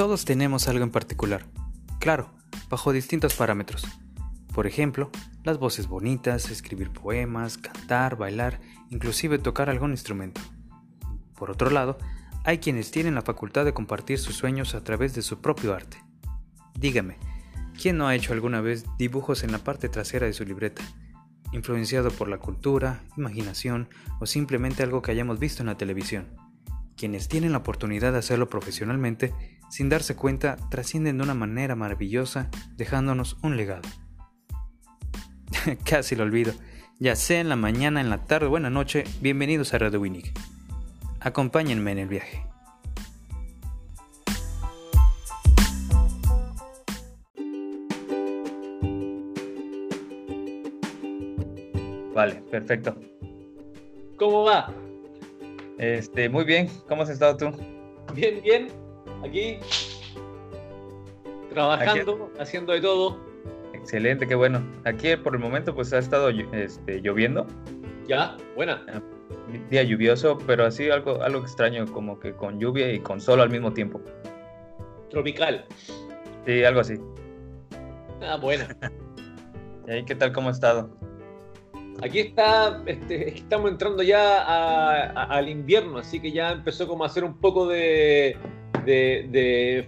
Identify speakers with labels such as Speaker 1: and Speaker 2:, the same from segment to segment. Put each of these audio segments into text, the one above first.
Speaker 1: Todos tenemos algo en particular, claro, bajo distintos parámetros. Por ejemplo, las voces bonitas, escribir poemas, cantar, bailar, inclusive tocar algún instrumento. Por otro lado, hay quienes tienen la facultad de compartir sus sueños a través de su propio arte. Dígame, ¿quién no ha hecho alguna vez dibujos en la parte trasera de su libreta? Influenciado por la cultura, imaginación o simplemente algo que hayamos visto en la televisión. Quienes tienen la oportunidad de hacerlo profesionalmente, sin darse cuenta, trascienden de una manera maravillosa, dejándonos un legado. Casi lo olvido. Ya sea en la mañana, en la tarde o buena noche, bienvenidos a Radio. Acompáñenme en el viaje.
Speaker 2: Vale, perfecto.
Speaker 3: ¿Cómo va?
Speaker 2: Este, muy bien. ¿Cómo has estado tú?
Speaker 3: Bien, bien. Aquí trabajando, haciendo de todo.
Speaker 2: Excelente, qué bueno. Aquí por el momento pues ha estado este, lloviendo.
Speaker 3: Ya, buena.
Speaker 2: Ah, día lluvioso, pero así algo, algo extraño, como que con lluvia y con sol al mismo tiempo.
Speaker 3: Tropical.
Speaker 2: Sí, algo así.
Speaker 3: Ah, buena.
Speaker 2: ¿Y ahí qué tal, cómo ha estado?
Speaker 3: Aquí está, este, estamos entrando ya al invierno, así que ya empezó como a hacer un poco de,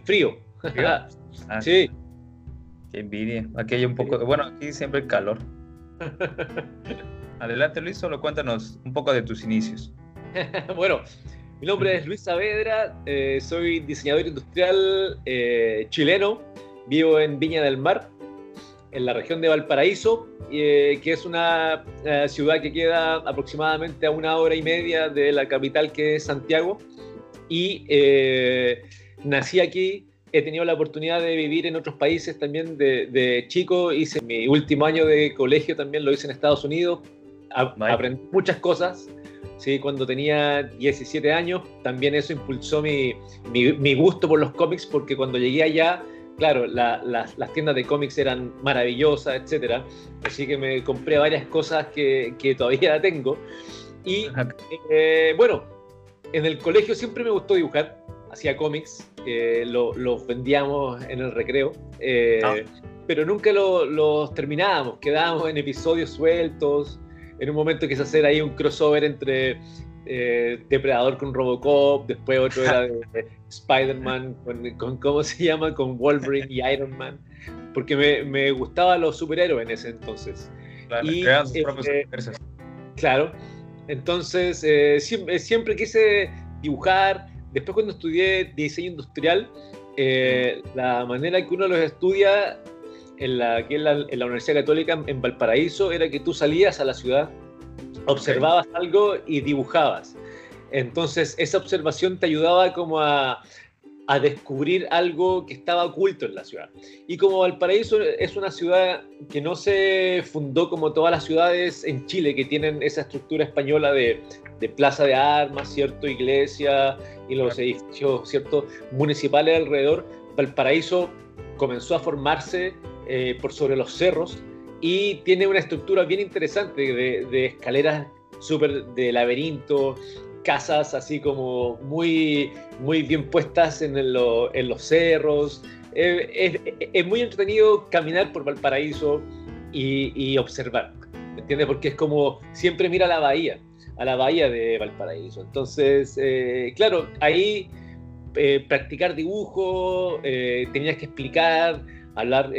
Speaker 3: frío.
Speaker 2: Ah, sí. Qué envidia. Aquí hay un poco, de, bueno, aquí siempre hay calor. Adelante Luis, solo cuéntanos un poco de tus inicios.
Speaker 3: bueno, mi nombre es Luis Saavedra, eh, soy diseñador industrial eh, chileno, vivo en Viña del Mar, en la región de Valparaíso, eh, que es una ciudad que queda aproximadamente a una hora y media de la capital que es Santiago. Y eh, nací aquí, he tenido la oportunidad de vivir en otros países también de, chico, hice mi último año de colegio también, lo hice en Estados Unidos, aprendí muchas cosas. Sí, cuando tenía 17 años, también eso impulsó mi, mi, mi gusto por los cómics, porque cuando llegué allá claro, las tiendas de cómics eran maravillosas, etcétera. Así que me compré varias cosas que, todavía tengo. Y eh, bueno, en el colegio siempre me gustó dibujar, hacía cómics, los vendíamos en el recreo, eh, ah. pero nunca los terminábamos, quedábamos en episodios sueltos. En un momento quise hacer ahí un crossover entre eh, Depredador con Robocop, después otro era de, Spider-Man con, ¿cómo se llama? Con Wolverine y Iron Man, porque me, me gustaban los superhéroes en ese entonces.
Speaker 2: Claro, y, sus propios eh,
Speaker 3: Claro, entonces eh, siempre, siempre, quise dibujar, después cuando estudié diseño industrial, la manera que uno los estudia en la Universidad Católica en Valparaíso era que tú salías a la ciudad observabas algo y dibujabas. Entonces esa observación te ayudaba como a, a, descubrir algo que estaba oculto en la ciudad. Y como Valparaíso es una ciudad que no se fundó como todas las ciudades en Chile que tienen esa estructura española de, de plaza de armas, cierto, iglesia y los edificios, cierto, municipales alrededor, Valparaíso comenzó a formarse eh, por sobre los cerros y tiene una estructura bien interesante de, escaleras súper de laberinto, casas así como muy, muy bien puestas en, en los cerros. Eh, es, muy entretenido caminar por Valparaíso y, observar, ¿me entiendes? Porque es como siempre mira a la bahía, a la bahía de Valparaíso. Entonces, eh, claro, ahí eh, practicar dibujo, tenías que explicar, hablar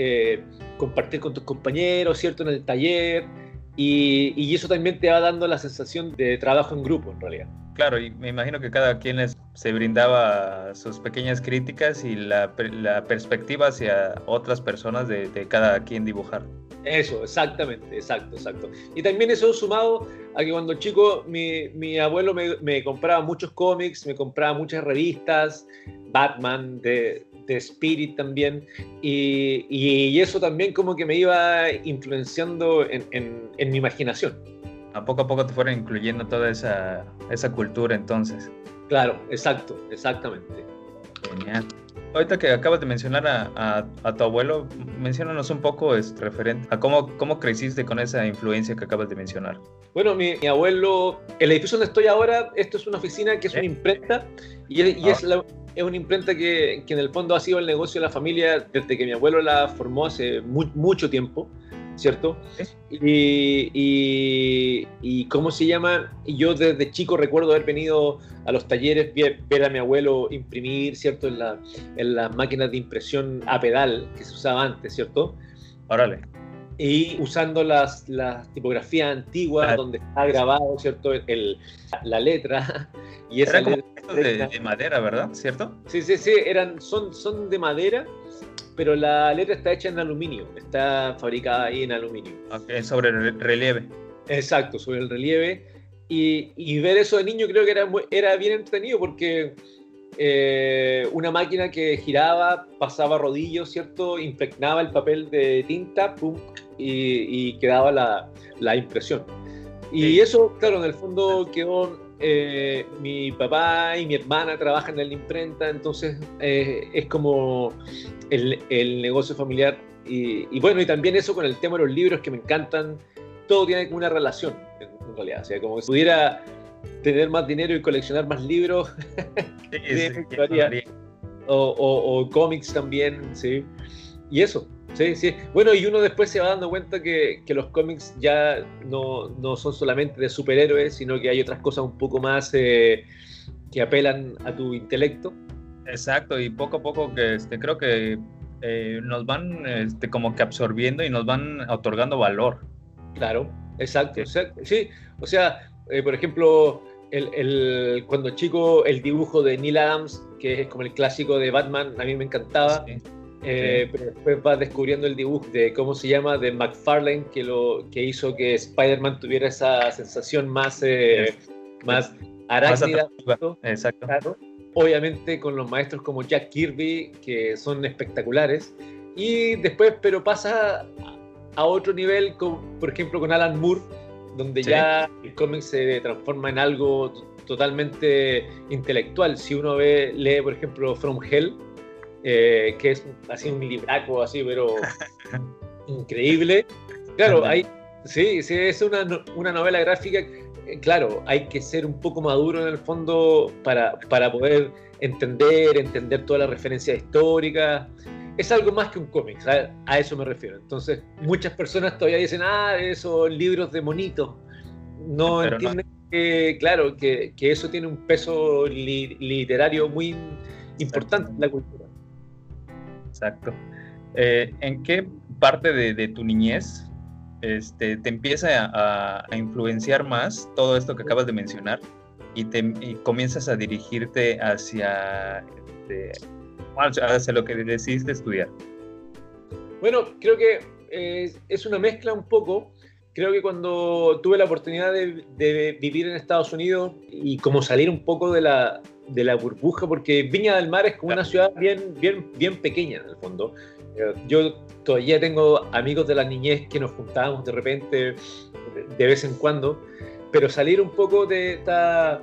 Speaker 3: compartir con tus compañeros, ¿cierto? En el taller. Y, y, eso también te va dando la sensación de trabajo en grupo, en realidad.
Speaker 2: Claro, y me imagino que cada quien les, se brindaba sus pequeñas críticas y la, perspectiva hacia otras personas de, cada quien dibujar.
Speaker 3: Eso, exactamente, exacto, exacto. Y también eso sumado a que cuando chico mi, abuelo me, compraba muchos cómics, me compraba muchas revistas, Batman, de, Spirit también, y, eso también como que me iba influenciando en, en, mi imaginación.
Speaker 2: A poco a poco te fueron incluyendo toda esa, esa cultura entonces.
Speaker 3: Claro, exacto, exactamente.
Speaker 2: Genial. Ahorita que acabas de mencionar a, a, tu abuelo, menciónanos un poco es, este, referente a cómo, cómo creciste con esa influencia que acabas de mencionar.
Speaker 3: Bueno, mi, abuelo, el edificio donde estoy ahora, esto es una oficina que es una ¿Eh? imprenta y, y es, ah. la, es una imprenta que, que, en el fondo ha sido el negocio de la familia desde que mi abuelo la formó hace mucho tiempo, ¿cierto? Y, y, y, ¿cómo se llama? Yo desde chico recuerdo haber venido a los talleres, ver, a mi abuelo imprimir, ¿cierto? En, la, en las máquinas de impresión a pedal que se usaba antes, ¿cierto?
Speaker 2: Órale
Speaker 3: y usando las, las tipografías antiguas donde está grabado, ¿cierto? El, la letra.
Speaker 2: Y esa Era como de, madera, ¿verdad? ¿Cierto?
Speaker 3: Sí, sí, sí, eran, son, son de madera, pero la letra está hecha en aluminio, está fabricada ahí en aluminio.
Speaker 2: Ok, sobre el relieve.
Speaker 3: Exacto, sobre el relieve. Y, y ver eso de niño creo que era, era bien entretenido porque eh, una máquina que giraba, pasaba rodillos, ¿cierto? Impregnaba el papel de tinta, pum, y, quedaba la, la, impresión. Y eso, claro, en el fondo quedó, eh, mi papá y mi hermana trabajan en la imprenta, entonces eh, es como el, el negocio familiar. Y, y, bueno, y también eso con el tema de los libros que me encantan, todo tiene una relación, en, realidad. O sea, como si pudiera tener más dinero y coleccionar más libros. o, cómics también, sí. Y eso, sí, sí. Bueno, y uno después se va dando cuenta que, los cómics ya no, no, son solamente de superhéroes, sino que hay otras cosas un poco más eh, que apelan a tu intelecto.
Speaker 2: Exacto, y poco a poco que este, creo que eh, nos van este, como que absorbiendo y nos van otorgando valor.
Speaker 3: Claro, exacto. sí, o sea, eh, por ejemplo, el, cuando chico, el dibujo de Neil Adams, que es como el clásico de Batman, a mí me encantaba. Eh, pero después vas descubriendo el dibujo de cómo se llama de McFarlane que lo que hizo que Spider-Man tuviera esa sensación más eh, más arácnida
Speaker 2: exacto
Speaker 3: obviamente con los maestros como Jack Kirby que son espectaculares y después pero pasa a otro nivel por ejemplo con Alan Moore donde ya el cómic se transforma en algo totalmente intelectual. Si uno ve, lee, por ejemplo, From Hell, eh, que es así un libraco, así, pero increíble. Claro, hay, sí, sí, es una, una novela gráfica. Claro, hay que ser un poco maduro en el fondo para, para poder entender, entender todas las referencias históricas es algo más que un cómic, a, eso me refiero. Entonces, muchas personas todavía dicen, ah, esos libros de monitos. No entienden que, claro, que, eso tiene un peso literario muy importante en la cultura.
Speaker 2: Exacto. Eh, ¿En qué parte de, tu niñez este, te empieza a, influenciar más todo esto que acabas de mencionar y, te, comienzas a dirigirte hacia este, hacia lo que decidiste estudiar?
Speaker 3: Bueno, creo que eh, es una mezcla un poco. Creo que cuando tuve la oportunidad de, vivir en Estados Unidos y como salir un poco de la, de la burbuja, porque Viña del Mar es como una ciudad bien, bien, bien pequeña en el fondo. Eh, yo todavía tengo amigos de la niñez que nos juntábamos de repente, de vez en cuando, pero salir un poco de esta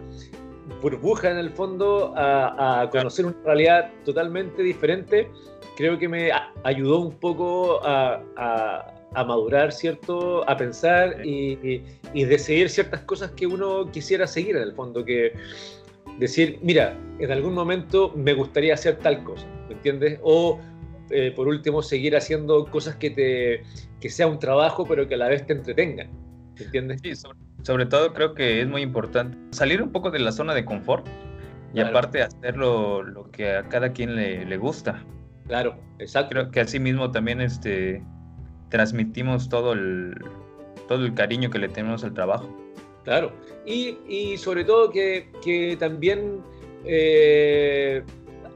Speaker 3: burbuja en el fondo a, conocer una realidad totalmente diferente, creo que me ayudó un poco a, madurar, ¿cierto? A pensar y, y, decidir ciertas cosas que uno quisiera seguir en el fondo, que decir, mira, en algún momento me gustaría hacer tal cosa, ¿me entiendes? O eh, por último, seguir haciendo cosas que, te, que sea un trabajo, pero que a la vez te entretengan, ¿me entiendes?
Speaker 2: Sí, sobre todo creo que es muy importante salir un poco de la zona de confort y aparte hacerlo lo que a cada quien le, gusta.
Speaker 3: Claro, exacto.
Speaker 2: Creo que así mismo también este, transmitimos todo el, todo el cariño que le tenemos al trabajo.
Speaker 3: Claro, y, sobre todo que, también eh,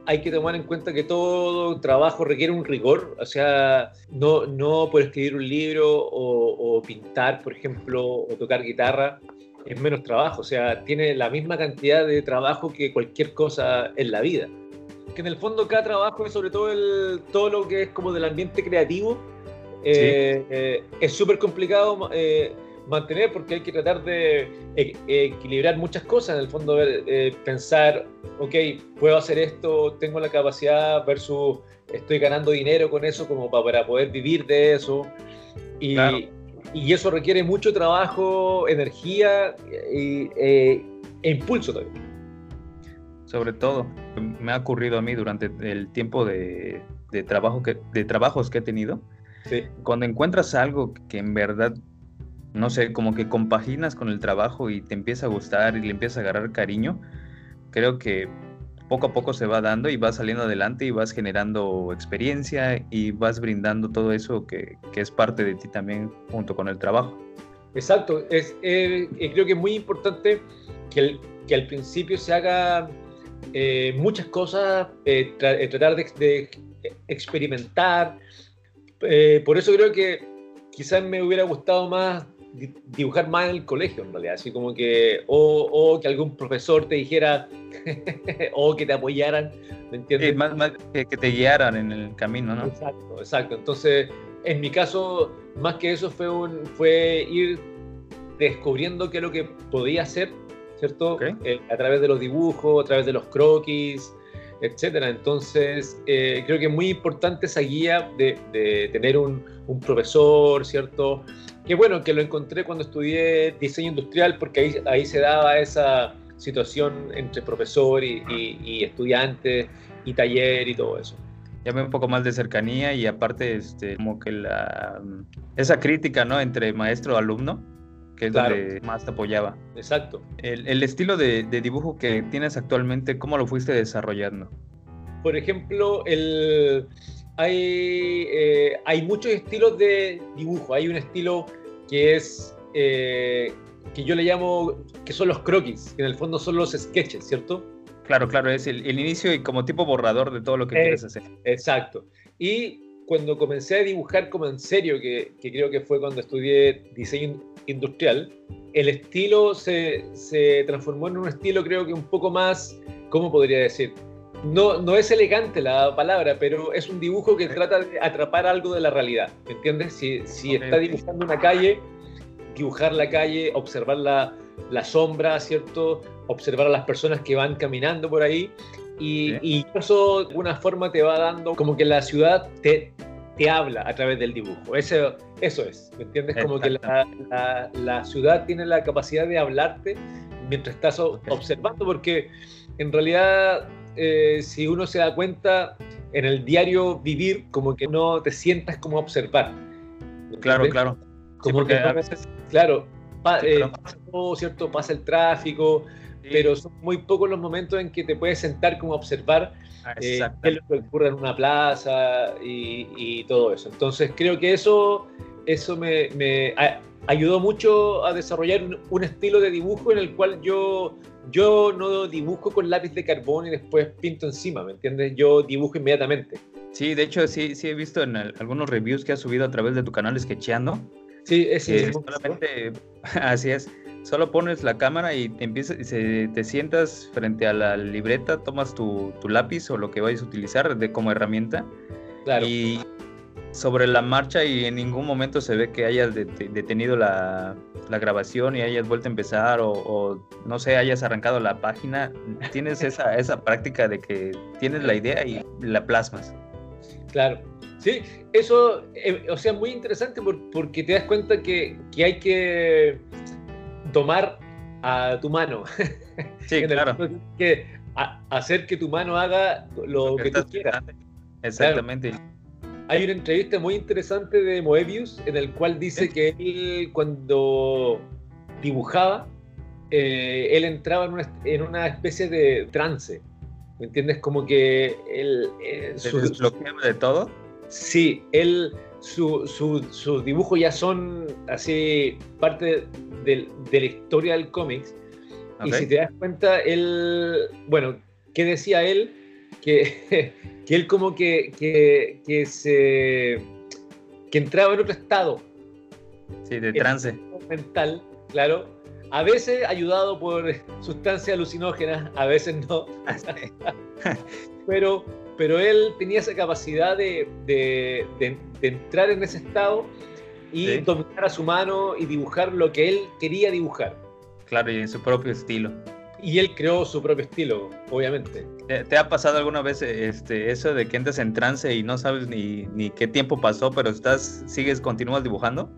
Speaker 3: hay que tomar en cuenta que todo trabajo requiere un rigor, o sea, no, no por escribir un libro o, pintar, por ejemplo, o tocar guitarra, es menos trabajo, o sea, tiene la misma cantidad de trabajo que cualquier cosa en la vida. Que en el fondo cada trabajo es sobre todo el, todo lo que es como del ambiente creativo, eh, eh, es súper complicado eh, mantener porque hay que tratar de e, equilibrar muchas cosas, en el fondo eh, pensar, ok, puedo hacer esto, tengo la capacidad versus estoy ganando dinero con eso como para poder vivir de eso. Y, y eso requiere mucho trabajo, energía y, e impulso también.
Speaker 2: Sobre todo, me ha ocurrido a mí durante el tiempo de, trabajo que, de trabajos que he tenido. Cuando encuentras algo que en verdad, no sé, como que compaginas con el trabajo y te empieza a gustar y le empieza a agarrar cariño, creo que poco a poco se va dando y vas saliendo adelante y vas generando experiencia y vas brindando todo eso que, es parte de ti también junto con el trabajo.
Speaker 3: Exacto, es, eh, creo que es muy importante que, que al principio se haga eh, muchas cosas, eh, tratar de, experimentar. Por eso creo que quizás me hubiera gustado más dibujar más en el colegio, en realidad, así como que, o, que algún profesor te dijera, o que te apoyaran, ¿me entiendes?
Speaker 2: más, que, te guiaran en el camino, ¿no?
Speaker 3: Exacto, exacto. Entonces, en mi caso, más que eso fue, un, fue ir descubriendo qué es lo que podía hacer, ¿cierto? Eh, a través de los dibujos, a través de los croquis, etcétera. Entonces, eh, creo que es muy importante esa guía de, de tener un, un profesor, ¿cierto? Qué bueno que lo encontré cuando estudié diseño industrial porque ahí, ahí se daba esa situación entre profesor y, estudiante y taller y todo eso.
Speaker 2: Ya un poco más de cercanía y aparte este, como que la, esa crítica ¿no? entre maestro alumno, que es donde más te apoyaba.
Speaker 3: Exacto.
Speaker 2: El, estilo de, dibujo que tienes actualmente, ¿cómo lo fuiste desarrollando?
Speaker 3: Por ejemplo, el, hay, eh, hay muchos estilos de dibujo. Hay un estilo que es, eh, que yo le llamo, que son los croquis, que en el fondo son los sketches, ¿cierto?
Speaker 2: Claro, claro, es el, inicio y como tipo borrador de todo lo que quieres hacer.
Speaker 3: Exacto. Y cuando comencé a dibujar como en serio, que, que creo que fue cuando estudié diseño industrial, el estilo se, se, transformó en un estilo creo que un poco más, ¿cómo podría decir? no, no es elegante la palabra, pero es un dibujo que trata de atrapar algo de la realidad, ¿me entiendes? Si, si está dibujando una calle, dibujar la calle, observar la, la, sombra, ¿cierto? Observar a las personas que van caminando por ahí. Y, y, eso de alguna forma te va dando como que la ciudad te, te habla a través del dibujo. Eso, eso es, ¿me entiendes? Como que la, la, la, ciudad tiene la capacidad de hablarte mientras estás observando, porque en realidad eh, si uno se da cuenta en el diario vivir, como que no te sientas como observar.
Speaker 2: Claro, claro.
Speaker 3: Como que a veces, claro, eh, pasa todo, ¿cierto? Pasa el tráfico, pero son muy pocos los momentos en que te puedes sentar como observar eh, qué es lo que ocurre en una plaza y, todo eso. Entonces creo que eso, eso me, me ayudó mucho a desarrollar un, estilo de dibujo en el cual yo yo no dibujo con lápiz de carbón y después pinto encima, ¿me entiendes? Yo dibujo inmediatamente.
Speaker 2: Sí, de hecho sí, sí he visto en algunos reviews que has subido a través de tu canal Sketcheando.
Speaker 3: Sí, es
Speaker 2: que solamente, así es, solo pones la cámara y empiezas, te sientas frente a la libreta, tomas tu, tu lápiz o lo que vayas a utilizar de, como herramienta claro. y sobre la marcha y en ningún momento se ve que hayas detenido la, grabación y hayas vuelto a empezar o, no sé, hayas arrancado la página. Tienes esa, esa práctica de que tienes la idea y la plasmas.
Speaker 3: Claro. Sí, eso, eh, o sea, muy interesante porque te das cuenta que, hay que tomar a tu mano.
Speaker 2: Sí, claro.
Speaker 3: Que hacer que tu mano haga lo, que, tú quieras.
Speaker 2: Exactamente.
Speaker 3: Hay una entrevista muy interesante de Moebius en el cual dice que él cuando dibujaba, eh, él entraba en una, especie de trance. ¿Me entiendes? Como que él...
Speaker 2: Eh, ¿Se de todo?
Speaker 3: Sí, él... Sus su, dibujos ya son así parte de, la historia del cómics. Y si te das cuenta, él, bueno, ¿qué decía él? que, que él como que, que, que, se que entraba en otro estado.
Speaker 2: Sí, de trance.
Speaker 3: Mental, claro. A veces ayudado por sustancias alucinógenas, a veces no. pero, pero él tenía esa capacidad de, de, de, entrar en ese estado y dominar a su mano y dibujar lo que él quería dibujar.
Speaker 2: Claro, y en su propio estilo
Speaker 3: y él creó su propio estilo, obviamente.
Speaker 2: ¿Te, ha pasado alguna vez este, eso de que entras en trance y no sabes ni, ni qué tiempo pasó, pero estás, sigues, continúas dibujando?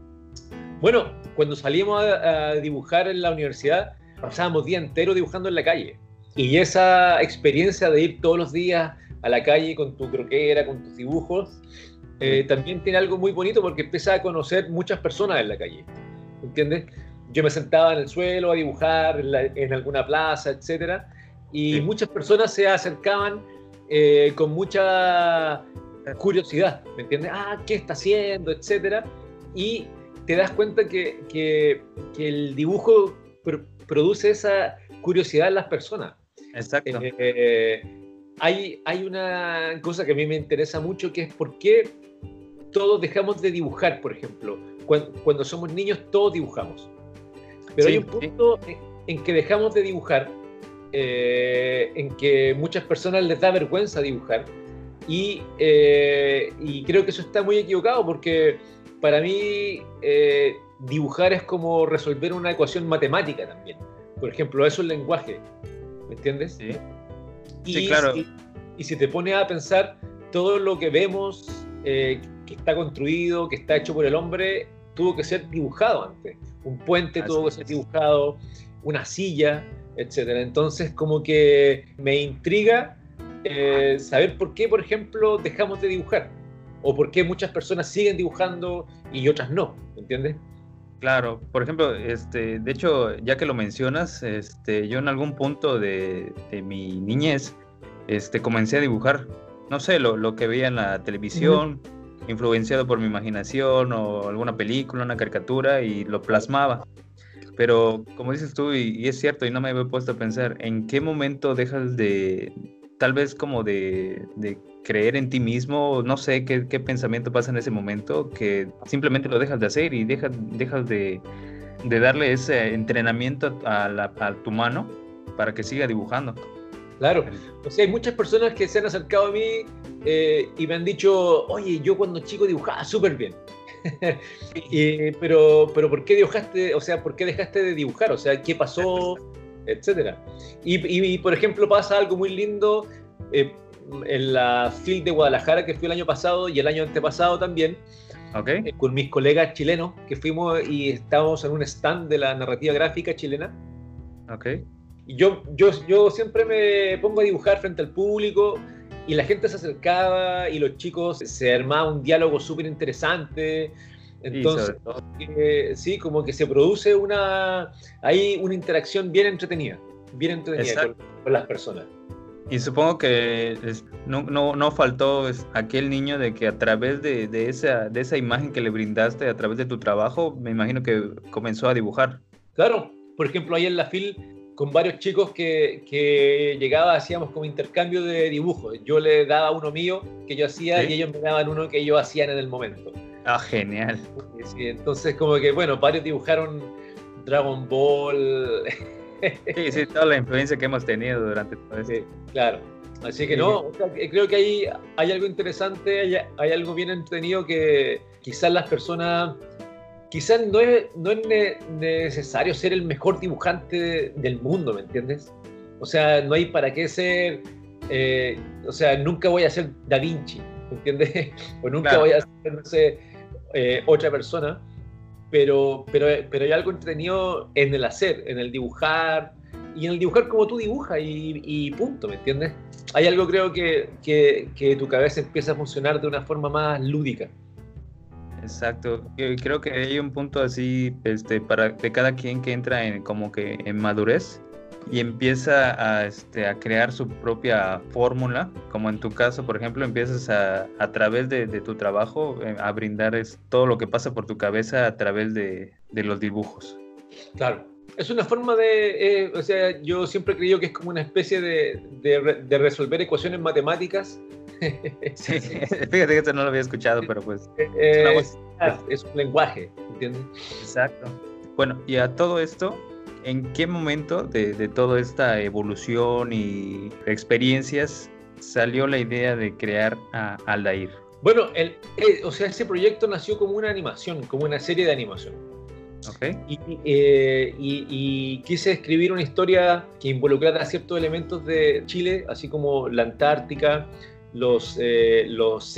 Speaker 3: Bueno, cuando salíamos a, dibujar en la universidad, pasábamos día entero dibujando en la calle. Y esa experiencia de ir todos los días a la calle con tu croquera, con tus dibujos, eh, también tiene algo muy bonito porque empieza a conocer muchas personas en la calle. ¿Entiendes? Yo me sentaba en el suelo a dibujar en, alguna plaza, etcétera, y muchas personas se acercaban eh, con mucha curiosidad, ¿me entiendes? Ah, ¿qué está haciendo? etcétera. Y te das cuenta que, que, el dibujo produce esa curiosidad en las personas.
Speaker 2: Exacto.
Speaker 3: Eh, hay, hay una cosa que a mí me interesa mucho, que es por qué todos dejamos de dibujar, por ejemplo. Cuando, somos niños todos dibujamos. Pero hay un punto en, que dejamos de dibujar, eh, en que muchas personas les da vergüenza dibujar. Y, eh, y, creo que eso está muy equivocado porque para mí eh, dibujar es como resolver una ecuación matemática también. Por ejemplo, eso es el lenguaje. ¿Me entiendes?
Speaker 2: Sí.
Speaker 3: Y,
Speaker 2: claro.
Speaker 3: y si te pones a pensar, todo lo que vemos eh, que está construido, que está hecho por el hombre, tuvo que ser dibujado antes. Un puente tuvo que ser dibujado, una silla, etc. Entonces, como que me intriga eh, saber por qué, por ejemplo, dejamos de dibujar. O por qué muchas personas siguen dibujando y otras no, ¿entiendes?
Speaker 2: Claro, por ejemplo, este, de hecho, ya que lo mencionas, este, yo en algún punto de, mi niñez, este, comencé a dibujar, no sé, lo, lo que veía en la televisión, influenciado por mi imaginación o alguna película, una caricatura y lo plasmaba. Pero como dices tú, y, es cierto, y no me había puesto a pensar, ¿en qué momento dejas de, tal vez como de, de creer en ti mismo, no sé qué, pensamiento pasa en ese momento, que simplemente lo dejas de hacer y dejas, dejas de, darle ese entrenamiento a, la, a tu mano para que siga dibujando.
Speaker 3: Claro, o sea, hay muchas personas que se han acercado a mí eh, y me han dicho, oye, yo cuando chico dibujaba súper bien. pero, pero ¿por qué dibujaste, o sea, por qué dejaste de dibujar? O sea, ¿qué pasó? Etcétera. Y, por ejemplo, pasa algo muy lindo. Eh, en la FIL de Guadalajara, que fui el año pasado y el año antepasado también,
Speaker 2: okay.
Speaker 3: Eh, con mis colegas chilenos, que fuimos y estábamos en un stand de la narrativa gráfica chilena.
Speaker 2: Okay.
Speaker 3: Y yo, yo, yo siempre me pongo a dibujar frente al público y la gente se acercaba y los chicos se armaba un diálogo súper interesante. Entonces, sí, como que se produce una, hay una interacción bien entretenida, bien entretenida con las personas.
Speaker 2: Y supongo que no, no, no, faltó aquel niño de que a través de, de, esa, de esa imagen que le brindaste, a través de tu trabajo, me imagino que comenzó a dibujar.
Speaker 3: Claro, por ejemplo, ahí en la FIL, con varios chicos que, que llegaba, hacíamos como intercambio de dibujos. Yo le daba uno mío que yo hacía y ellos me daban uno que ellos hacían en el momento.
Speaker 2: Ah, genial.
Speaker 3: Sí, entonces, como que, bueno, varios dibujaron Dragon Ball.
Speaker 2: Sí, sí, toda la influencia que hemos tenido durante todo
Speaker 3: eso. claro. Así que no, creo que hay, hay algo interesante, hay, hay, algo bien entretenido que quizás las personas, quizás no es, no es necesario ser el mejor dibujante del mundo, ¿me entiendes? O sea, no hay para qué ser, eh, o sea, nunca voy a ser Da Vinci, ¿me entiendes? O nunca voy a ser, no sé, eh, otra persona pero, pero, pero hay algo entretenido en el hacer, en el dibujar, y en el dibujar como tú dibujas y, punto, ¿me entiendes? Hay algo creo que, que, que, tu cabeza empieza a funcionar de una forma más lúdica.
Speaker 2: Exacto, creo que hay un punto así este, para de cada quien que entra en como que en madurez y empieza a, este, a crear su propia fórmula, como en tu caso, por ejemplo, empiezas a, a través de, de, tu trabajo eh, a brindar es, todo lo que pasa por tu cabeza a través de, de los dibujos.
Speaker 3: Claro, es una forma de, eh, o sea, yo siempre he creído que es como una especie de, de resolver ecuaciones matemáticas.
Speaker 2: sí, fíjate que esto no lo había escuchado, pero pues...
Speaker 3: Eh, es, es un lenguaje, ¿entiendes?
Speaker 2: Exacto. Bueno, y a todo esto, ¿en qué momento de, toda esta evolución y experiencias salió la idea de crear a Aldair?
Speaker 3: Bueno, el, eh, o sea, ese proyecto nació como una animación, como una serie de animación.
Speaker 2: Okay.
Speaker 3: Eh, y, quise escribir una historia que involucrara ciertos elementos de Chile, así como la Antártica, los, eh, los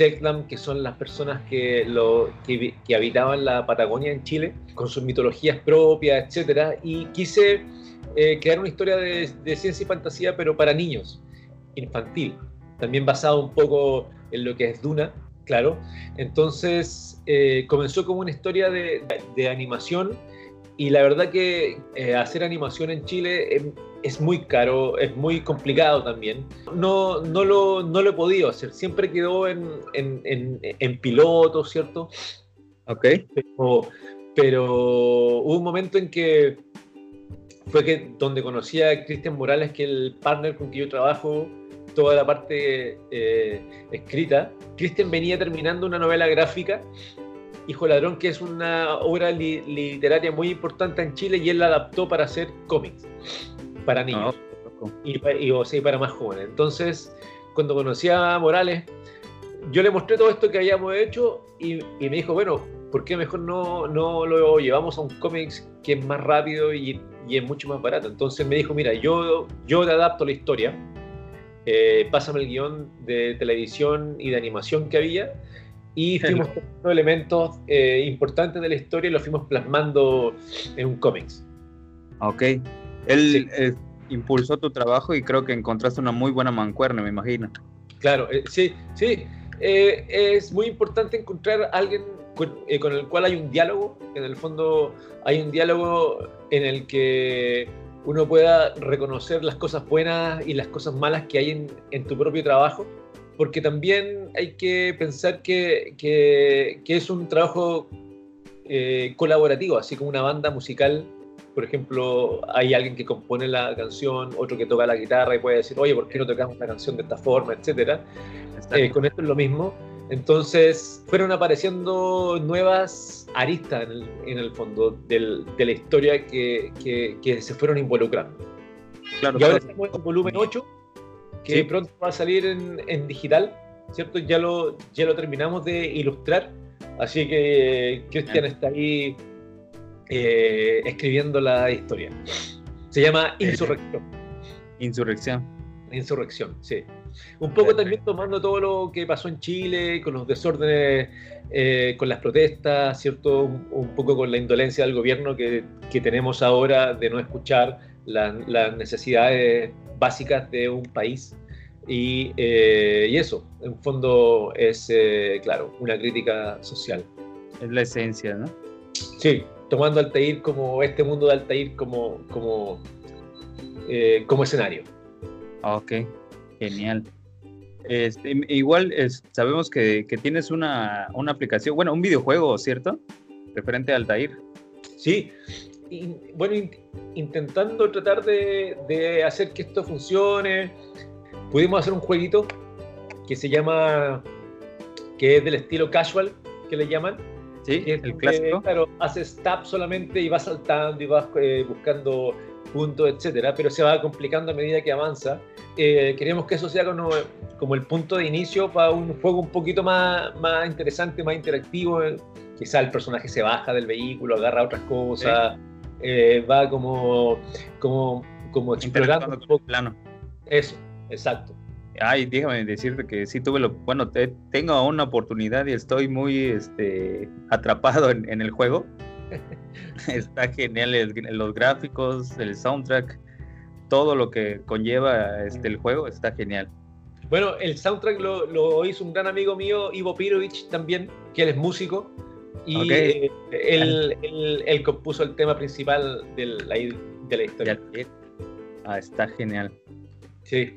Speaker 3: que son las personas que, lo, que, habitaban la Patagonia en Chile, con sus mitologías propias, etc. Y quise eh, crear una historia de, ciencia y fantasía, pero para niños, infantil, también basado un poco en lo que es Duna, claro. Entonces eh, comenzó como una historia de, animación y la verdad que eh, hacer animación en Chile es, muy caro, es muy complicado también. No, no, lo, no lo he podido hacer, siempre quedó en, en, en, piloto, ¿cierto?
Speaker 2: Ok.
Speaker 3: pero hubo un momento en que fue que donde conocí a Cristian Morales, que es el partner con que yo trabajo toda la parte eh, escrita. Cristian venía terminando una novela gráfica, Hijo Ladrón, que es una obra literaria muy importante en Chile y él la adaptó para hacer cómics para niños ah, y, o sea, para más jóvenes. Entonces, cuando conocí a Morales, yo le mostré todo esto que habíamos hecho y, y me dijo, bueno, ¿por qué mejor no, no lo llevamos a un cómics que es más rápido y y es mucho más barato. Entonces me dijo, mira, yo, yo te adapto la historia, eh, pásame el guion de televisión y de animación que había y fuimos tomando elementos eh, importantes de la historia y los fuimos plasmando en un cómics.
Speaker 2: Ok. Él eh, impulsó tu trabajo y creo que encontraste una muy buena mancuerna, me imagino.
Speaker 3: Claro, sí, sí. es muy importante encontrar a alguien eh, con, el cual hay un diálogo, en el fondo hay un diálogo en el que uno pueda reconocer las cosas buenas y las cosas malas que hay en, tu propio trabajo, porque también hay que pensar que, que, es un trabajo eh, colaborativo, así como una banda musical. Por ejemplo, hay alguien que compone la canción, otro que toca la guitarra y puede decir, oye, ¿por qué no tocamos la canción de esta forma, etcétera? Eh, con esto es lo mismo. Entonces fueron apareciendo nuevas aristas en el, fondo de la historia que, se fueron involucrando. Claro, y ahora estamos en volumen 8, que pronto va a salir en, digital, ¿cierto? Ya lo, ya lo terminamos de ilustrar, así que Cristian está ahí eh, escribiendo la historia. Se llama Insurrección.
Speaker 2: Insurrección.
Speaker 3: Insurrección, sí. Un poco también tomando todo lo que pasó en Chile, con los desórdenes, eh, con las protestas, ¿cierto? Un, poco con la indolencia del gobierno que, tenemos ahora de no escuchar las necesidades básicas de un país. Y, eh, y eso, en fondo, es, eh, claro, una crítica social.
Speaker 2: Es la esencia, ¿no?
Speaker 3: Sí, tomando Altair como este mundo de Altair como, como, como escenario.
Speaker 2: Ok, Genial. Este, igual sabemos que, tienes una, aplicación, bueno, un videojuego, ¿cierto? Referente a Altair.
Speaker 3: Sí, bueno, intentando tratar de, hacer que esto funcione, pudimos hacer un jueguito que se llama, que es del estilo casual, que le llaman.
Speaker 2: Sí, el clásico.
Speaker 3: Claro, haces tap solamente y vas saltando y vas eh, buscando puntos, etcétera, pero se va complicando a medida que avanza. Eh, queremos que eso sea como, como, el punto de inicio para un juego un poquito más, más interesante, más interactivo. Quizá el personaje se baja del vehículo, agarra otras cosas, eh, va como, como, como explorando un poco.
Speaker 2: Plano.
Speaker 3: Eso, exacto.
Speaker 2: Ay, déjame decirte que sí tuve lo, bueno, tengo una oportunidad y estoy muy este, atrapado en, en el juego. Está genial los gráficos, el soundtrack, todo lo que conlleva este, el juego está genial.
Speaker 3: Bueno, el soundtrack lo, hizo un gran amigo mío, Ivo Pirovich, también, que él es músico. Y él, compuso el tema principal de la, de la historia.
Speaker 2: Ah, está genial.
Speaker 3: Sí.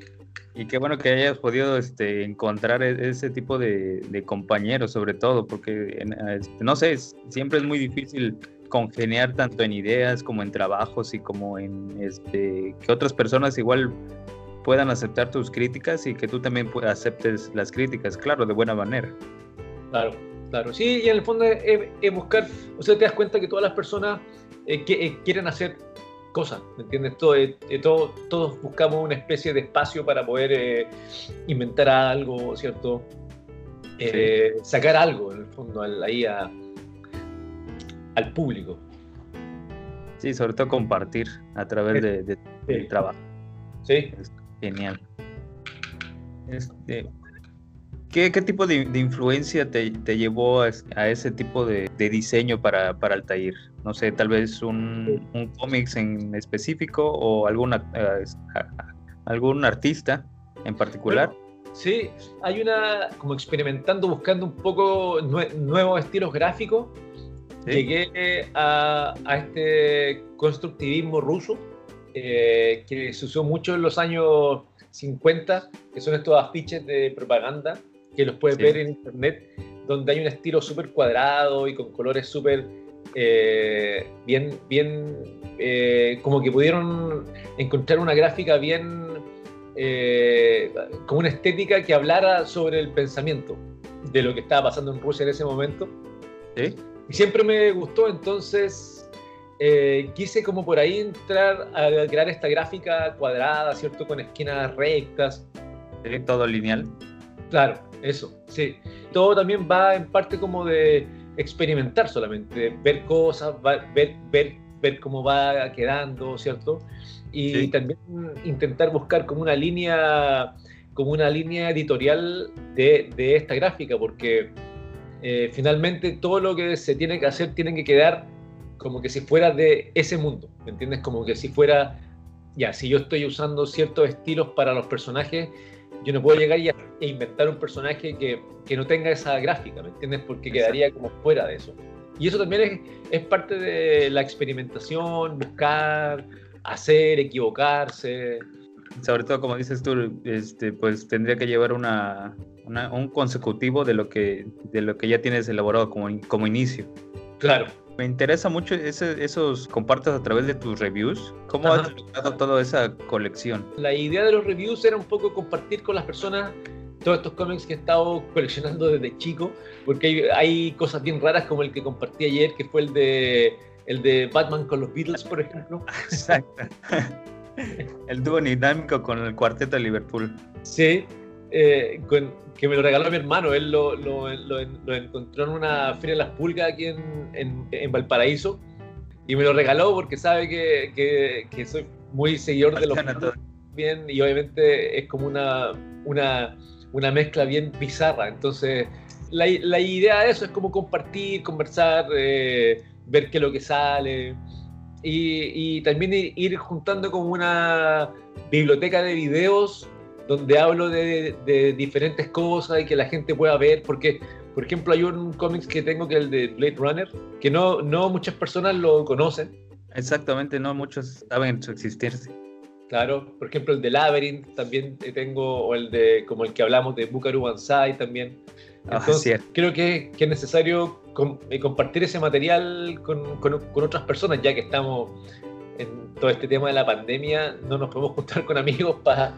Speaker 2: Y qué bueno que hayas podido este, encontrar e-, ese tipo de, compañeros, sobre todo, porque, este, no sé, siempre es muy difícil congeniar tanto en ideas como en trabajos y como en este, que otras personas igual puedan aceptar tus críticas y que tú también aceptes las críticas, claro, de buena manera.
Speaker 3: Claro, claro. Sí, y en el fondo es, buscar, o sea, te das cuenta que todas las personas eh, que, eh, quieren hacer cosas, ¿me entiendes? Todo, eh, todo, todos buscamos una especie de espacio para poder eh, inventar algo, ¿cierto? Eh, sacar algo, en el fondo, ahí a, al público.
Speaker 2: Sí, sobre todo compartir a través de, del trabajo.
Speaker 3: Sí.
Speaker 2: genial. Este, ¿Qué, tipo de, influencia te, llevó a, ese tipo de, diseño para, para Altair? No sé, tal vez un, un cómics en específico o alguna, eh, algún artista en particular.
Speaker 3: sí, hay una, como experimentando, buscando un poco nuevos estilos gráficos. Llegué a, a, este constructivismo ruso eh, que se usó mucho en los años 50, que son estos afiches de propaganda que los puedes ver en internet, donde hay un estilo súper cuadrado y con colores súper eh, bien, bien, eh, como que pudieron encontrar una gráfica bien, eh, con una estética que hablara sobre el pensamiento de lo que estaba pasando en Rusia en ese momento. Y siempre me gustó, entonces quise como por ahí entrar a crear esta gráfica cuadrada, ¿cierto? Con esquinas rectas.
Speaker 2: Todo lineal.
Speaker 3: Claro, eso, sí. Todo también va en parte como de experimentar solamente, ver cosas, ver, ver, ver cómo va quedando, ¿cierto? Y también intentar buscar como una línea, como una línea editorial de, de esta gráfica, porque eh, finalmente todo lo que se tiene que hacer tiene que quedar como que si fuera de ese mundo, ¿me entiendes? Como que si fuera, ya, si yo estoy usando ciertos estilos para los personajes, yo no puedo llegar y e inventar un personaje que, que, no tenga esa gráfica, ¿me entiendes? Porque quedaría como fuera de eso. Y eso también es, es, parte de la experimentación, buscar, hacer, equivocarse.
Speaker 2: Sobre todo, como dices tú, este, pues tendría que llevar una, un consecutivo de lo, que, de lo que ya tienes elaborado como, como inicio.
Speaker 3: Claro,
Speaker 2: me interesa mucho ese, esos compartas a través de tus reviews. ¿Cómo has logrado toda esa colección?
Speaker 3: La idea de los reviews era un poco compartir con las personas todos estos cómics que he estado coleccionando desde chico, porque hay, cosas bien raras como el que compartí ayer, que fue el de, el de Batman con los Beatles, por ejemplo.
Speaker 2: Exacto. el dúo dinámico con el cuarteto de Liverpool.
Speaker 3: Sí, eh, que me lo regaló mi hermano. Él lo, lo, lo, encontró en una feria de las pulgas aquí en, en, Valparaíso y me lo regaló porque sabe que, que, soy muy seguidor de los bien y obviamente es como una, una, una mezcla bien bizarra. Entonces, la, la, idea de eso es como compartir, conversar, eh, ver qué es lo que sale. Y, y, también ir juntando como una biblioteca de videos donde hablo de, diferentes cosas y que la gente pueda ver, porque, por ejemplo, hay un cómic que tengo que es el de Blade Runner, que no, no muchas personas lo conocen.
Speaker 2: Exactamente, no muchos saben su existirse.
Speaker 3: Claro, por ejemplo, el de Labyrinth también tengo, o el de, como el que hablamos de Bukaru Banzai también. Ah, Entonces, creo que, que, es necesario eh, compartir ese material con, con, con otras personas, ya que estamos en todo este tema de la pandemia, no nos podemos juntar con amigos para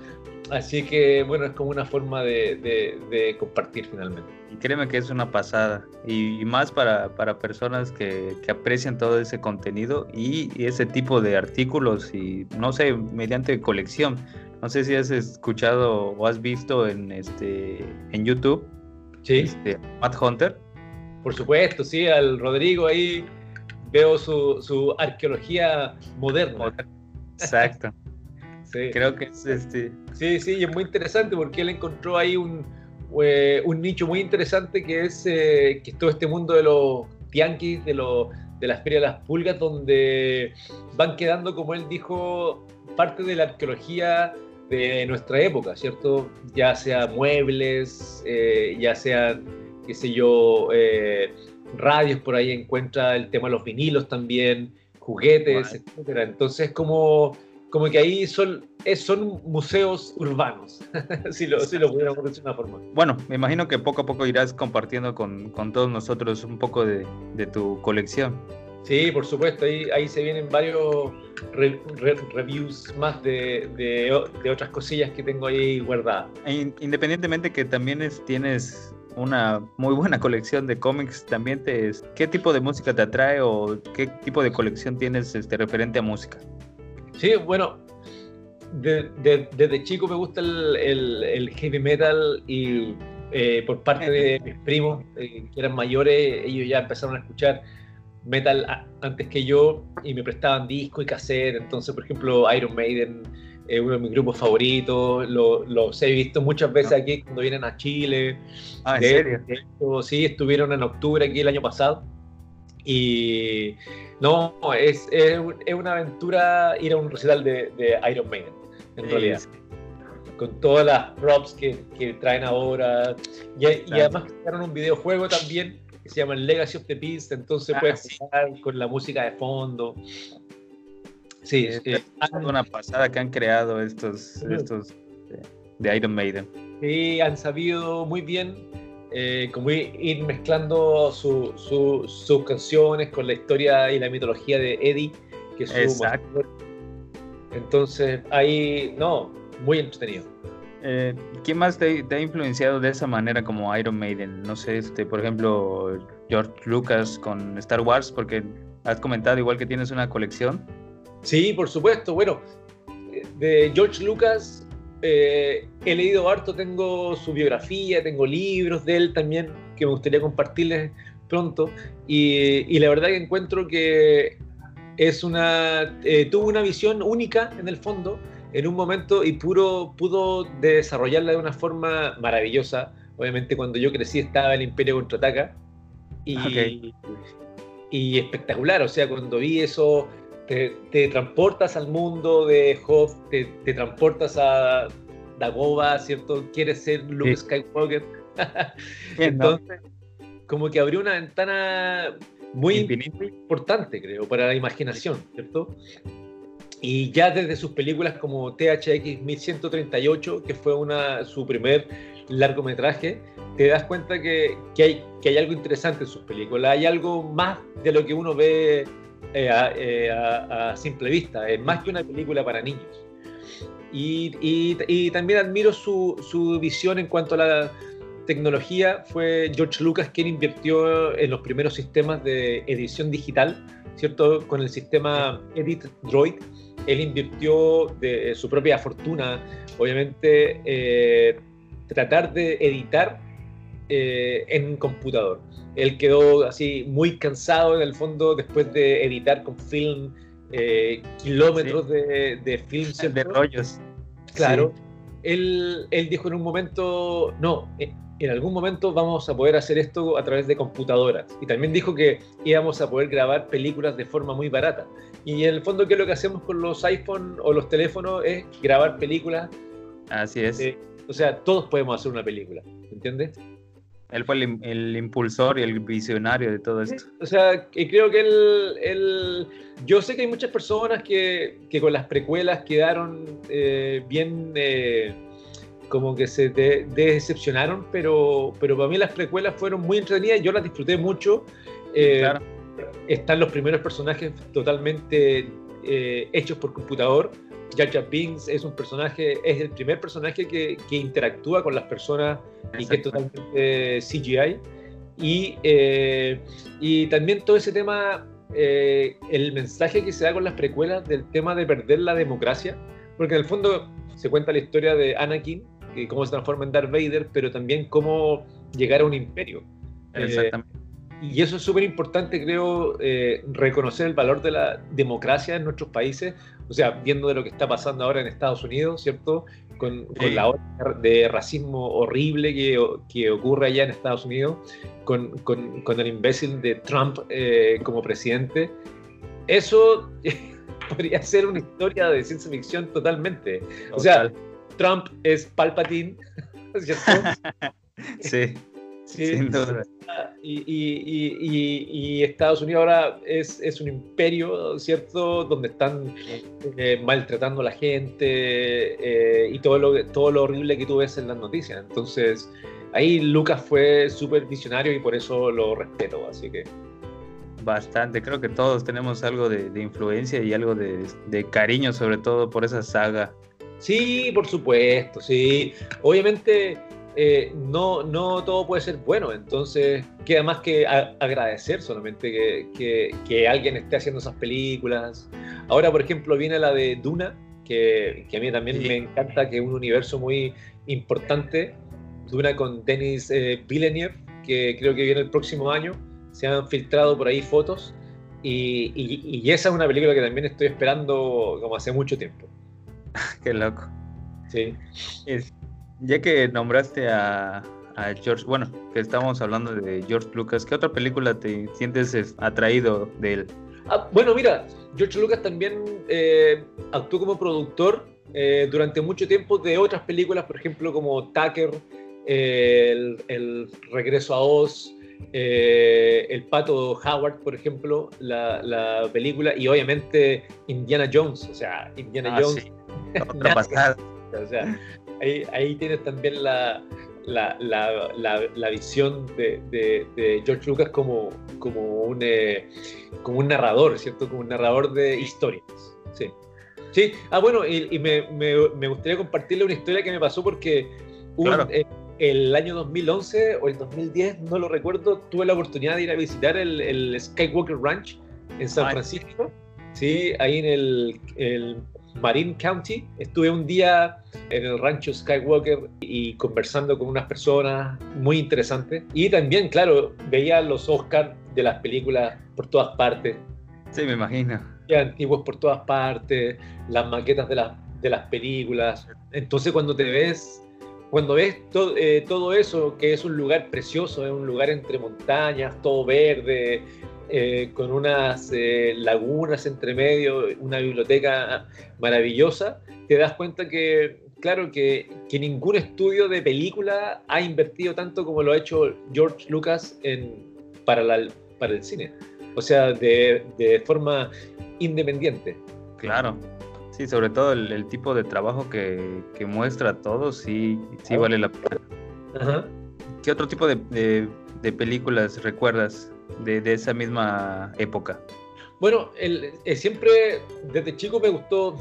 Speaker 3: Así que bueno, es como una forma de, compartir finalmente.
Speaker 2: Y créeme que es una pasada. Y, más para, personas que, aprecian todo ese contenido y, ese tipo de artículos y no sé, mediante colección. No sé si has escuchado o has visto en este en YouTube.
Speaker 3: Sí.
Speaker 2: Este, Matt Hunter.
Speaker 3: Por supuesto, sí, al Rodrigo ahí veo su, su arqueología moderna.
Speaker 2: Exacto. Creo que es este.
Speaker 3: Sí, sí, y es muy interesante porque él encontró ahí un, eh, un nicho muy interesante que es, eh, que todo este mundo de los tianguis, de, lo, de las ferias de las pulgas, donde van quedando, como él dijo, parte de la arqueología de nuestra época, ¿cierto? Ya sea muebles, eh, ya sean, qué sé yo, radios, por ahí encuentra el tema de los vinilos también, juguetes, etcétera. Entonces, como como que ahí son, son museos urbanos, si, lo, si lo pudiéramos decir de una forma.
Speaker 2: Bueno, me imagino que poco a poco irás compartiendo con, con todos nosotros un poco de, de, tu colección.
Speaker 3: Sí, por supuesto, ahí, ahí se vienen varios reviews más de, de, otras cosillas que tengo ahí guardadas.
Speaker 2: E independientemente que también es, tienes una muy buena colección de cómics, también te, ¿qué tipo de música te atrae o qué tipo de colección tienes este, referente a música?
Speaker 3: Sí, bueno, desde chico me gusta el, heavy metal y eh, por parte de mis primos eh, que eran mayores, ellos ya empezaron a escuchar metal antes que yo y me prestaban disco y cassette. Entonces, por ejemplo, Iron Maiden es uno de mis grupos favoritos, los he visto muchas veces aquí cuando vienen a Chile.
Speaker 2: Ah, ¿en serio?
Speaker 3: sí, estuvieron en octubre aquí el año pasado. Y no, es, es, una aventura ir a un recital de, de Iron Maiden, en realidad. Con todas las props que, que traen ahora. Y, y además crearon un videojuego también que se llama Legacy of the Beast, entonces ah, puedes jugar con la música de fondo.
Speaker 2: Sí, es una pasada que han creado estos, estos de Iron Maiden.
Speaker 3: Sí, han sabido muy bien eh, como ir, mezclando sus canciones con la historia y la mitología de Eddie, que es su Exacto. Entonces, ahí, no, muy entretenido.
Speaker 2: Eh, ¿Quién más te, ha influenciado de esa manera como Iron Maiden? No sé, este, por ejemplo, George Lucas con Star Wars, porque has comentado igual que tienes una colección.
Speaker 3: Sí, por supuesto. Bueno, de George Lucas eh, he leído harto, tengo su biografía, tengo libros de él también que me gustaría compartirles pronto. Y, la verdad que encuentro que es una, eh, tuvo una visión única en el fondo, en un momento y puro, pudo desarrollarla de una forma maravillosa. Obviamente cuando yo crecí estaba el Imperio Contraataca y, y espectacular, o sea, cuando vi eso te, transportas al mundo de Hoth, te, transportas a Dagoba, ¿cierto? Quieres ser Luke Skywalker. Entonces, como que abrió una ventana muy importante, creo, para la imaginación, ¿cierto? Y ya desde sus películas como THX 1138, que fue una, su primer largometraje, te das cuenta que, que, hay, que hay algo interesante en sus películas, hay algo más de lo que uno ve eh, eh, a, simple vista, es más que una película para niños. Y, también admiro su, su, visión en cuanto a la tecnología. Fue George Lucas quien invirtió en los primeros sistemas de edición digital, ¿cierto? Con el sistema Edit Droid. Él invirtió de su propia fortuna, obviamente, eh, tratar de editar en computador. Él quedó así muy cansado en el fondo después de editar con film eh, kilómetros de, de film.
Speaker 2: De rollos.
Speaker 3: Claro. Él, él, dijo en un momento, no, eh, en algún momento vamos a poder hacer esto a través de computadoras. Y también dijo que íbamos a poder grabar películas de forma muy barata. Y en el fondo, ¿qué es lo que hacemos con los iPhone o los teléfonos? Es grabar películas.
Speaker 2: Así es.
Speaker 3: Eh, o sea, todos podemos hacer una película, ¿entiendes?
Speaker 2: Él fue el, impulsor y el visionario de todo esto.
Speaker 3: O sea, creo que él, Yo sé que hay muchas personas que, con las precuelas quedaron eh, bien... Eh, como que se decepcionaron, pero, pero para mí las precuelas fueron muy entretenidas, yo las disfruté mucho. Eh, están los primeros personajes totalmente hechos por computador. Jar Jar Binks es un personaje, es el primer personaje que, que interactúa con las personas y que es totalmente CGI. Y, eh, y también todo ese tema, eh, el mensaje que se da con las precuelas del tema de perder la democracia, porque en el fondo se cuenta la historia de Anakin, y cómo se transforma en Darth Vader, pero también cómo llegar a un imperio.
Speaker 2: Eh, Exactamente
Speaker 3: y eso es súper importante, creo, reconocer el valor de la democracia en nuestros países, o sea, viendo de lo que está pasando ahora en Estados Unidos, ¿cierto? Con, la ola de racismo horrible que, que, ocurre allá en Estados Unidos, con, con, con el imbécil de Trump eh, como presidente. Eso podría ser una historia de ciencia ficción totalmente. O sea, Trump es Palpatine, ¿cierto?
Speaker 2: sí.
Speaker 3: Sin duda. Y, Estados Unidos ahora es, es, un imperio, ¿cierto? Donde están eh, maltratando a la gente eh, y todo lo, todo lo horrible que tú ves en las noticias. Entonces, ahí Lucas fue súper visionario y por eso lo respeto, así que...
Speaker 2: Bastante, creo que todos tenemos algo de, influencia y algo de, de cariño sobre todo por esa saga.
Speaker 3: Sí, por supuesto, sí. Obviamente eh, no, no todo puede ser bueno, entonces queda más que agradecer solamente que, que, alguien esté haciendo esas películas. Ahora, por ejemplo, viene la de Duna, que, que a mí también me encanta, que es un universo muy importante. Duna con Denis eh, Villeneuve, que creo que viene el próximo año. Se han filtrado por ahí fotos. Y, y, esa es una película que también estoy esperando como hace mucho tiempo.
Speaker 2: Qué loco. Sí. Ya que nombraste a, George, bueno, que estamos hablando de George Lucas, ¿qué otra película te sientes atraído de él?
Speaker 3: Ah, bueno, mira, George Lucas también eh, actuó como productor eh, durante mucho tiempo de otras películas, por ejemplo, como Tucker, el, el, Regreso a Oz, eh, El Pato Howard, por ejemplo, la, la, película, y obviamente Indiana Jones, o sea, Indiana ah, Jones. Otra pasada. O sea, ahí, ahí tienes también la, la, la, visión de, de, George Lucas como, como, un, eh, como un narrador, ¿cierto? Como un narrador de historias. Sí. Sí, ah, bueno, y, me, me, me, gustaría compartirle una historia que me pasó porque un, eh, el año 2011 o el 2010, no lo recuerdo, tuve la oportunidad de ir a visitar el, el Skywalker Ranch en San Francisco, sí, ahí en el, el Marine County. Estuve un día en el rancho Skywalker y conversando con unas personas muy interesantes. Y también, claro, veía los Oscars de las películas por todas partes.
Speaker 2: Sí, me imagino.
Speaker 3: Ya antiguos por todas partes, las maquetas de, las de las películas. Entonces cuando te ves cuando ves eh, todo eso, que es un lugar precioso, es un lugar entre montañas, todo verde, eh, con unas eh, lagunas entre medio, una biblioteca maravillosa, te das cuenta que, claro, que, que, ningún estudio de película ha invertido tanto como lo ha hecho George Lucas en, para, la, para el cine. O sea, de, de forma independiente.
Speaker 2: Claro, Sí, sobre todo el, tipo de trabajo que, muestra todo, sí, sí vale la pena. ¿Qué otro tipo de, películas recuerdas de, esa misma época?
Speaker 3: Bueno, el, eh, siempre desde chico me gustó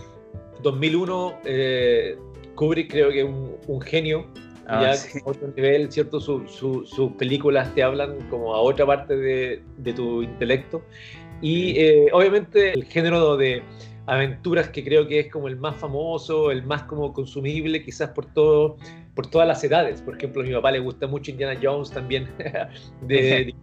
Speaker 3: 2001, eh, Kubrick creo que es un, genio, ah, ya a otro nivel, ¿cierto? sus películas te hablan como a otra parte de, tu intelecto. Y eh, obviamente el género de aventuras que creo que es como el más famoso, el más como consumible quizás por todo, por todas las edades. Por ejemplo, a mi papá le gusta mucho Indiana Jones también, de,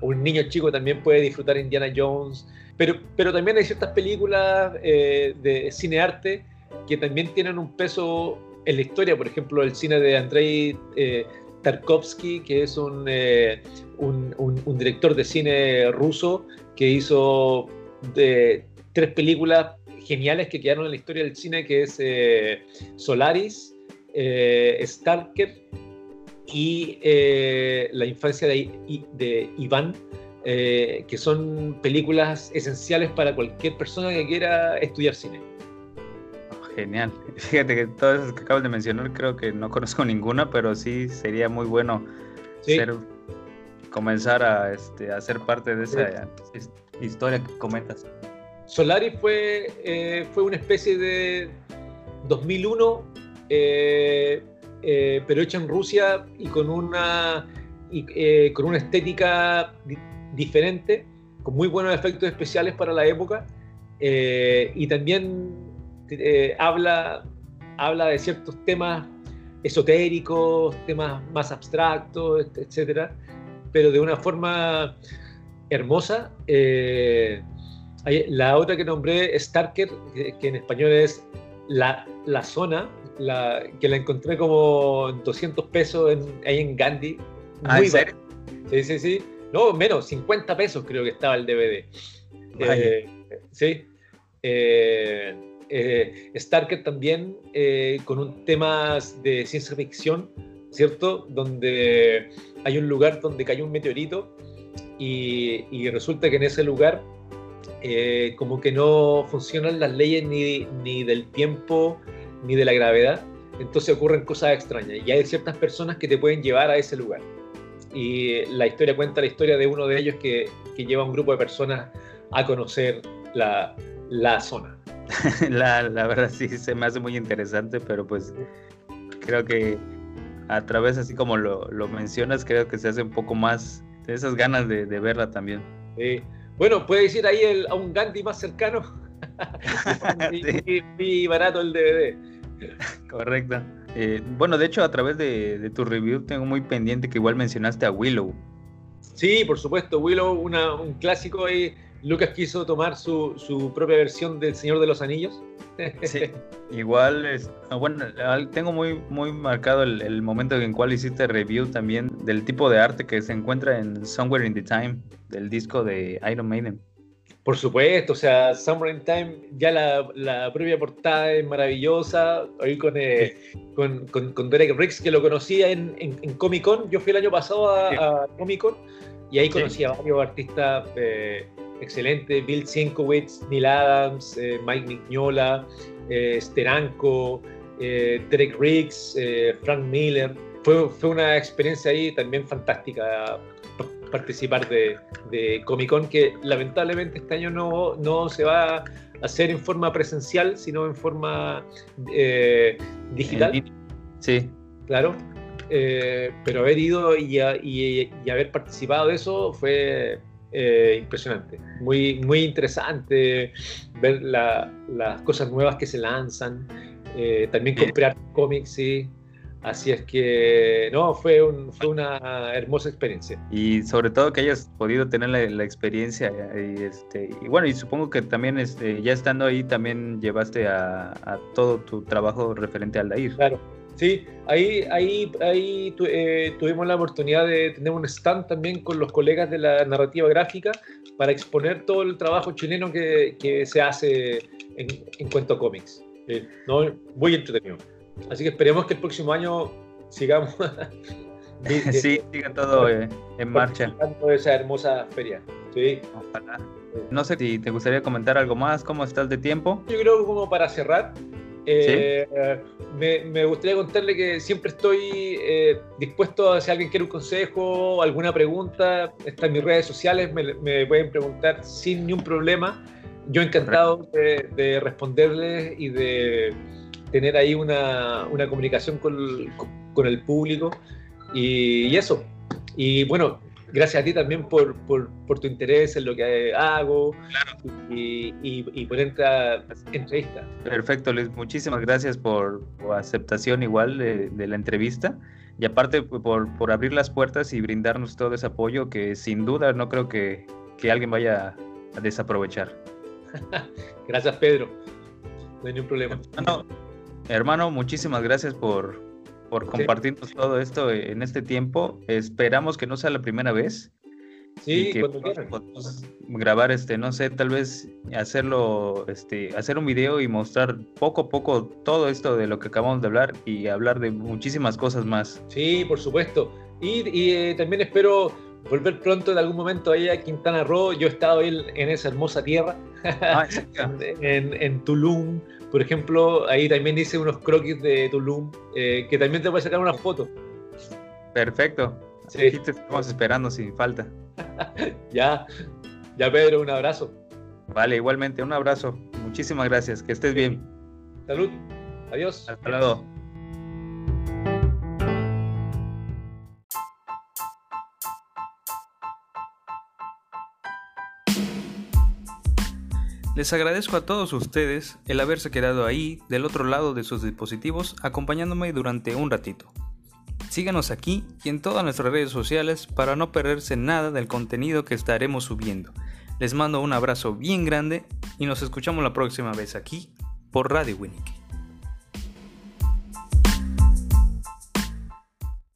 Speaker 3: un niño chico también puede disfrutar Indiana Jones, pero, pero también hay ciertas películas eh, de cinearte que también tienen un peso en la historia, por ejemplo, el cine de Andrei eh, Tarkovsky, que es un, eh, un, un, director de cine ruso que hizo de tres películas geniales que quedaron en la historia del cine, que es eh, Solaris, eh, Stalker y eh, La infancia de, de Iván, que son películas esenciales para cualquier persona que quiera estudiar cine.
Speaker 2: Genial. Fíjate que todas esas que acabas de mencionar creo que no conozco ninguna, pero sí sería muy bueno comenzar a, este, a ser parte de esa historia que comentas.
Speaker 3: Solaris fue, eh, fue una especie de 2001, eh, eh, pero hecha en Rusia y con una, con una estética diferente, con muy buenos efectos especiales para la época, y también habla, habla de ciertos temas esotéricos, temas más abstractos, etcétera, pero de una forma hermosa. La otra que nombré, Starker, que, en español es La, la Zona, la, que la encontré como 200 pesos en, ahí en Gandhi.
Speaker 2: Ah, Muy ¿en
Speaker 3: Sí, sí, sí. No, menos, 50 pesos creo que estaba el DVD. Eh, sí. Eh, eh, Starker también con un tema de ciencia ficción, ¿cierto? Donde hay un lugar donde cayó un meteorito y, y resulta que en ese lugar eh, como que no funcionan las leyes ni, ni, del tiempo ni de la gravedad, entonces ocurren cosas extrañas y hay ciertas personas que te pueden llevar a ese lugar. Y la historia cuenta la historia de uno de ellos que, que lleva a un grupo de personas a conocer la, la zona.
Speaker 2: la, la, verdad sí se me hace muy interesante, pero pues creo que a través, así como lo, lo mencionas, creo que se hace un poco más de esas ganas de, de verla también.
Speaker 3: Sí. Bueno, puedes ir ahí a un Gandhi más cercano y, barato el DVD.
Speaker 2: Correcto. Eh, bueno, de hecho, a través de, tu review tengo muy pendiente que igual mencionaste a Willow.
Speaker 3: Sí, por supuesto, Willow, un clásico ahí. Lucas quiso tomar su, propia versión del Señor de los Anillos. Sí.
Speaker 2: Igual, es, ah, bueno, tengo muy, muy marcado el, momento en cual hiciste review también del tipo de arte que se encuentra en Somewhere in the Time, del disco de Iron Maiden.
Speaker 3: Por supuesto, o sea, Somewhere in Time, ya la, la propia portada es maravillosa, ahí con, eh, con, con, Derek Riggs, que lo conocía en, en, Comic Con, yo fui el año pasado a, Comic Con y ahí conocí a varios artistas eh, excelentes, Bill Sienkiewicz, Neil Adams, eh, Mike Mignola, eh, Steranko, eh, Derek Riggs, Frank Miller. Fue, fue, una experiencia ahí también fantástica participar de, de, Comic Con, que lamentablemente este año no, no se va a hacer en forma presencial, sino en forma digital.
Speaker 2: Sí.
Speaker 3: Claro. pero haber ido y, y, y, haber participado de eso fue eh, impresionante, muy, muy interesante ver las cosas nuevas que se lanzan, eh, también comprar cómics, sí. Así es que, no, fue, un, fue una hermosa experiencia.
Speaker 2: Y sobre todo que hayas podido tener la, experiencia. Y, este, y bueno, y supongo que también este, ya estando ahí, también llevaste a, a todo tu trabajo referente al DAIR.
Speaker 3: Claro, Sí, ahí, ahí, ahí eh, tuvimos la oportunidad de tener un stand también con los colegas de la narrativa gráfica para exponer todo el trabajo chileno que, que se hace en, en cuanto cómics. Eh, ¿no? Muy entretenido. Así que esperemos que el próximo año sigamos.
Speaker 2: sí, siga todo eh, en marcha.
Speaker 3: esa hermosa feria. Sí.
Speaker 2: No sé si te gustaría comentar algo más, ¿cómo estás de tiempo?
Speaker 3: Yo creo que como para cerrar, eh, me, gustaría contarle que siempre estoy eh, dispuesto a si alguien quiere un consejo, alguna pregunta, está en mis redes sociales, me, pueden preguntar sin ningún problema. Yo encantado de, responderles y de tener ahí una, comunicación con, el público. y, eso. Y bueno, gracias a ti también por, por, por, tu interés en lo que hago y, y, por esta entrevista.
Speaker 2: Perfecto, Luis. Muchísimas gracias por, aceptación igual de, de, la entrevista y aparte por, por abrir las puertas y brindarnos todo ese apoyo que sin duda no creo que, que alguien vaya a desaprovechar.
Speaker 3: gracias, Pedro. No hay ningún problema.
Speaker 2: hermano muchísimas gracias por, por compartirnos todo esto en este tiempo. Esperamos que no sea la primera vez.
Speaker 3: Sí, que
Speaker 2: podamos grabar este, no sé, tal vez hacerlo, este, hacer un video y mostrar poco a poco todo esto de lo que acabamos de hablar y hablar de muchísimas cosas más.
Speaker 3: Sí, por supuesto. Y, eh, también espero volver pronto en algún momento ahí a Quintana Roo. Yo he estado ahí en esa hermosa tierra, ah, en, en Tulum, por ejemplo, ahí también hice unos croquis de Tulum, eh, que también te voy a sacar una foto.
Speaker 2: Perfecto. Sí. Aquí te estamos esperando sin falta.
Speaker 3: ya, ya Pedro, un abrazo.
Speaker 2: Vale, igualmente, un abrazo. Muchísimas gracias, que estés bien.
Speaker 3: Salud, adiós.
Speaker 2: Hasta luego.
Speaker 1: Les agradezco a todos ustedes el haberse quedado ahí del otro lado de sus dispositivos acompañándome durante un ratito. Síganos aquí y en todas nuestras redes sociales para no perderse nada del contenido que estaremos subiendo. Les mando un abrazo bien grande y nos escuchamos la próxima vez aquí por Radio Winnick.